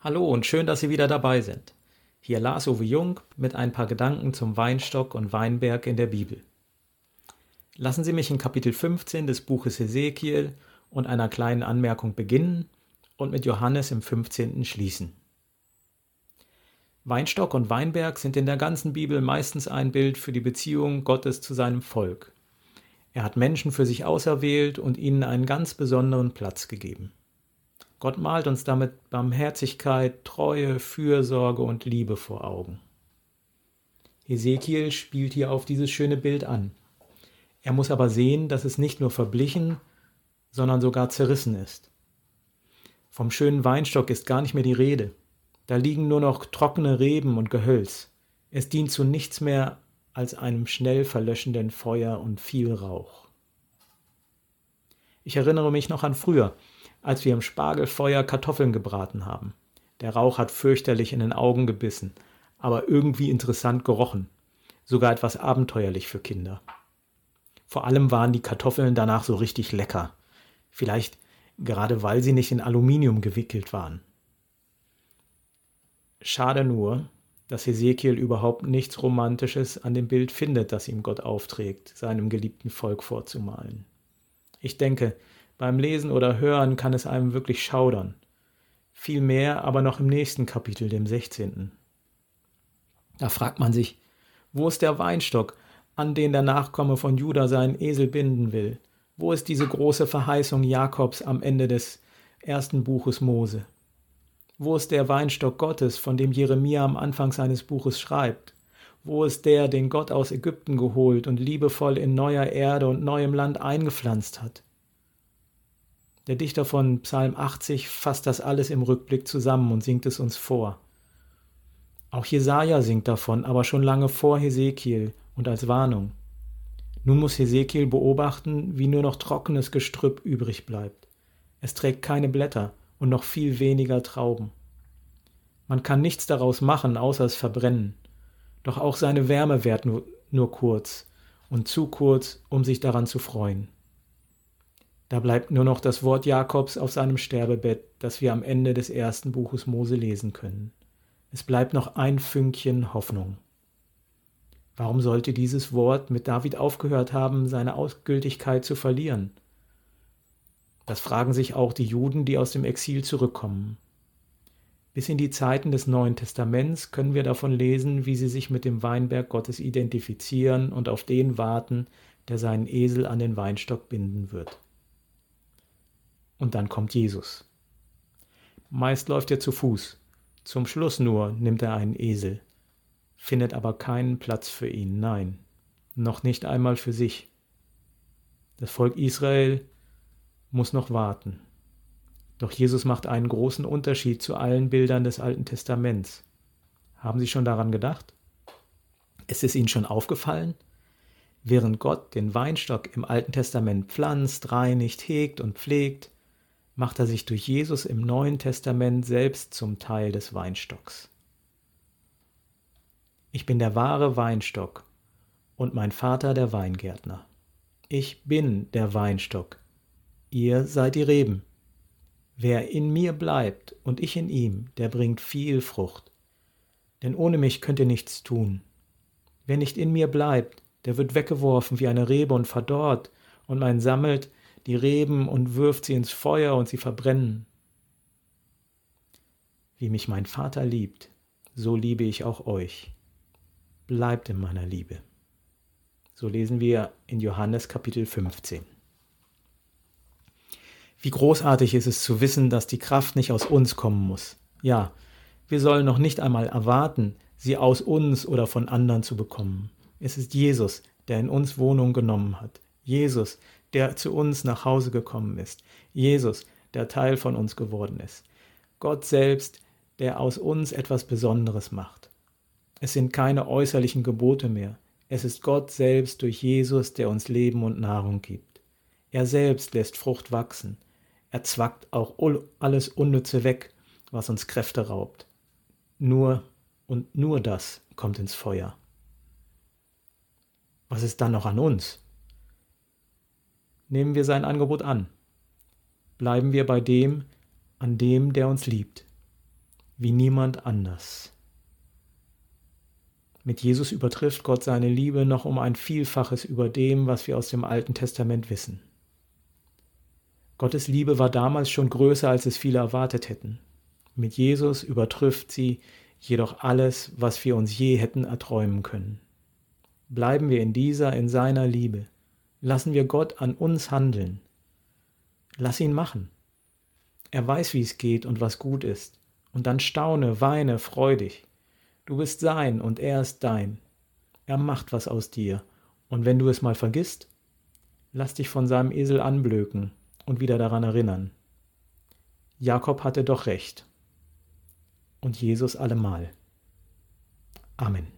Hallo und schön, dass Sie wieder dabei sind. Hier Lars Uwe Jung mit ein paar Gedanken zum Weinstock und Weinberg in der Bibel. Lassen Sie mich in Kapitel 15 des Buches Ezekiel und einer kleinen Anmerkung beginnen und mit Johannes im 15. schließen. Weinstock und Weinberg sind in der ganzen Bibel meistens ein Bild für die Beziehung Gottes zu seinem Volk. Er hat Menschen für sich auserwählt und ihnen einen ganz besonderen Platz gegeben. Gott malt uns damit Barmherzigkeit, Treue, Fürsorge und Liebe vor Augen. Ezekiel spielt hier auf dieses schöne Bild an. Er muss aber sehen, dass es nicht nur verblichen, sondern sogar zerrissen ist. Vom schönen Weinstock ist gar nicht mehr die Rede. Da liegen nur noch trockene Reben und Gehölz. Es dient zu nichts mehr als einem schnell verlöschenden Feuer und viel Rauch. Ich erinnere mich noch an früher, als wir im Spargelfeuer Kartoffeln gebraten haben. Der Rauch hat fürchterlich in den Augen gebissen, aber irgendwie interessant gerochen, sogar etwas abenteuerlich für Kinder. Vor allem waren die Kartoffeln danach so richtig lecker, vielleicht gerade weil sie nicht in Aluminium gewickelt waren. Schade nur, dass Hesekiel überhaupt nichts Romantisches an dem Bild findet, das ihm Gott aufträgt, seinem geliebten Volk vorzumalen. Ich denke, beim Lesen oder Hören kann es einem wirklich schaudern. Viel mehr aber noch im nächsten Kapitel, dem 16. Da fragt man sich, wo ist der Weinstock, an den der Nachkomme von Juda seinen Esel binden will? Wo ist diese große Verheißung Jakobs am Ende des ersten Buches Mose? Wo ist der Weinstock Gottes, von dem Jeremia am Anfang seines Buches schreibt? Wo ist der, den Gott aus Ägypten geholt und liebevoll in neuer Erde und neuem Land eingepflanzt hat? Der Dichter von Psalm 80 fasst das alles im Rückblick zusammen und singt es uns vor. Auch Jesaja singt davon, aber schon lange vor Hesekiel und als Warnung. Nun muss Hesekiel beobachten, wie nur noch trockenes Gestrüpp übrig bleibt. Es trägt keine Blätter und noch viel weniger Trauben. Man kann nichts daraus machen, außer es verbrennen. Doch auch seine Wärme währt nur, nur kurz und zu kurz, um sich daran zu freuen. Da bleibt nur noch das Wort Jakobs auf seinem Sterbebett, das wir am Ende des ersten Buches Mose lesen können. Es bleibt noch ein Fünkchen Hoffnung. Warum sollte dieses Wort mit David aufgehört haben, seine Ausgültigkeit zu verlieren? Das fragen sich auch die Juden, die aus dem Exil zurückkommen. Bis in die Zeiten des Neuen Testaments können wir davon lesen, wie sie sich mit dem Weinberg Gottes identifizieren und auf den warten, der seinen Esel an den Weinstock binden wird. Und dann kommt Jesus. Meist läuft er zu Fuß. Zum Schluss nur nimmt er einen Esel, findet aber keinen Platz für ihn, nein, noch nicht einmal für sich. Das Volk Israel muss noch warten. Doch Jesus macht einen großen Unterschied zu allen Bildern des Alten Testaments. Haben Sie schon daran gedacht? Ist es Ihnen schon aufgefallen? Während Gott den Weinstock im Alten Testament pflanzt, reinigt, hegt und pflegt, macht er sich durch Jesus im Neuen Testament selbst zum Teil des Weinstocks. Ich bin der wahre Weinstock und mein Vater der Weingärtner. Ich bin der Weinstock, ihr seid die Reben. Wer in mir bleibt und ich in ihm, der bringt viel Frucht. Denn ohne mich könnt ihr nichts tun. Wer nicht in mir bleibt, der wird weggeworfen wie eine Rebe und verdorrt, und man sammelt die Reben und wirft sie ins Feuer und sie verbrennen. Wie mich mein Vater liebt, so liebe ich auch euch. Bleibt in meiner Liebe. So lesen wir in Johannes Kapitel 15. Wie großartig ist es zu wissen, dass die Kraft nicht aus uns kommen muss. Ja, wir sollen noch nicht einmal erwarten, sie aus uns oder von anderen zu bekommen. Es ist Jesus, der in uns Wohnung genommen hat. Jesus, der zu uns nach Hause gekommen ist. Jesus, der Teil von uns geworden ist. Gott selbst, der aus uns etwas Besonderes macht. Es sind keine äußerlichen Gebote mehr. Es ist Gott selbst durch Jesus, der uns Leben und Nahrung gibt. Er selbst lässt Frucht wachsen. Er zwackt auch alles Unnütze weg, was uns Kräfte raubt. Nur und nur das kommt ins Feuer. Was ist dann noch an uns? Nehmen wir sein Angebot an. Bleiben wir bei dem, an dem, der uns liebt. wie niemand anders. Mit Jesus übertrifft Gott seine Liebe noch um ein Vielfaches über dem, was wir aus dem Alten Testament wissen. Gottes Liebe war damals schon größer, als es viele erwartet hätten. Mit Jesus übertrifft sie jedoch alles, was wir uns je hätten erträumen können. Bleiben wir in dieser, in seiner Liebe. Lassen wir Gott an uns handeln. Lass ihn machen. Er weiß, wie es geht und was gut ist. Und dann staune, weine freudig. Du bist sein und er ist dein. Er macht was aus dir. Und wenn du es mal vergisst, lass dich von seinem Esel anblöken und wieder daran erinnern. Jakob hatte doch recht. Und Jesus allemal. Amen.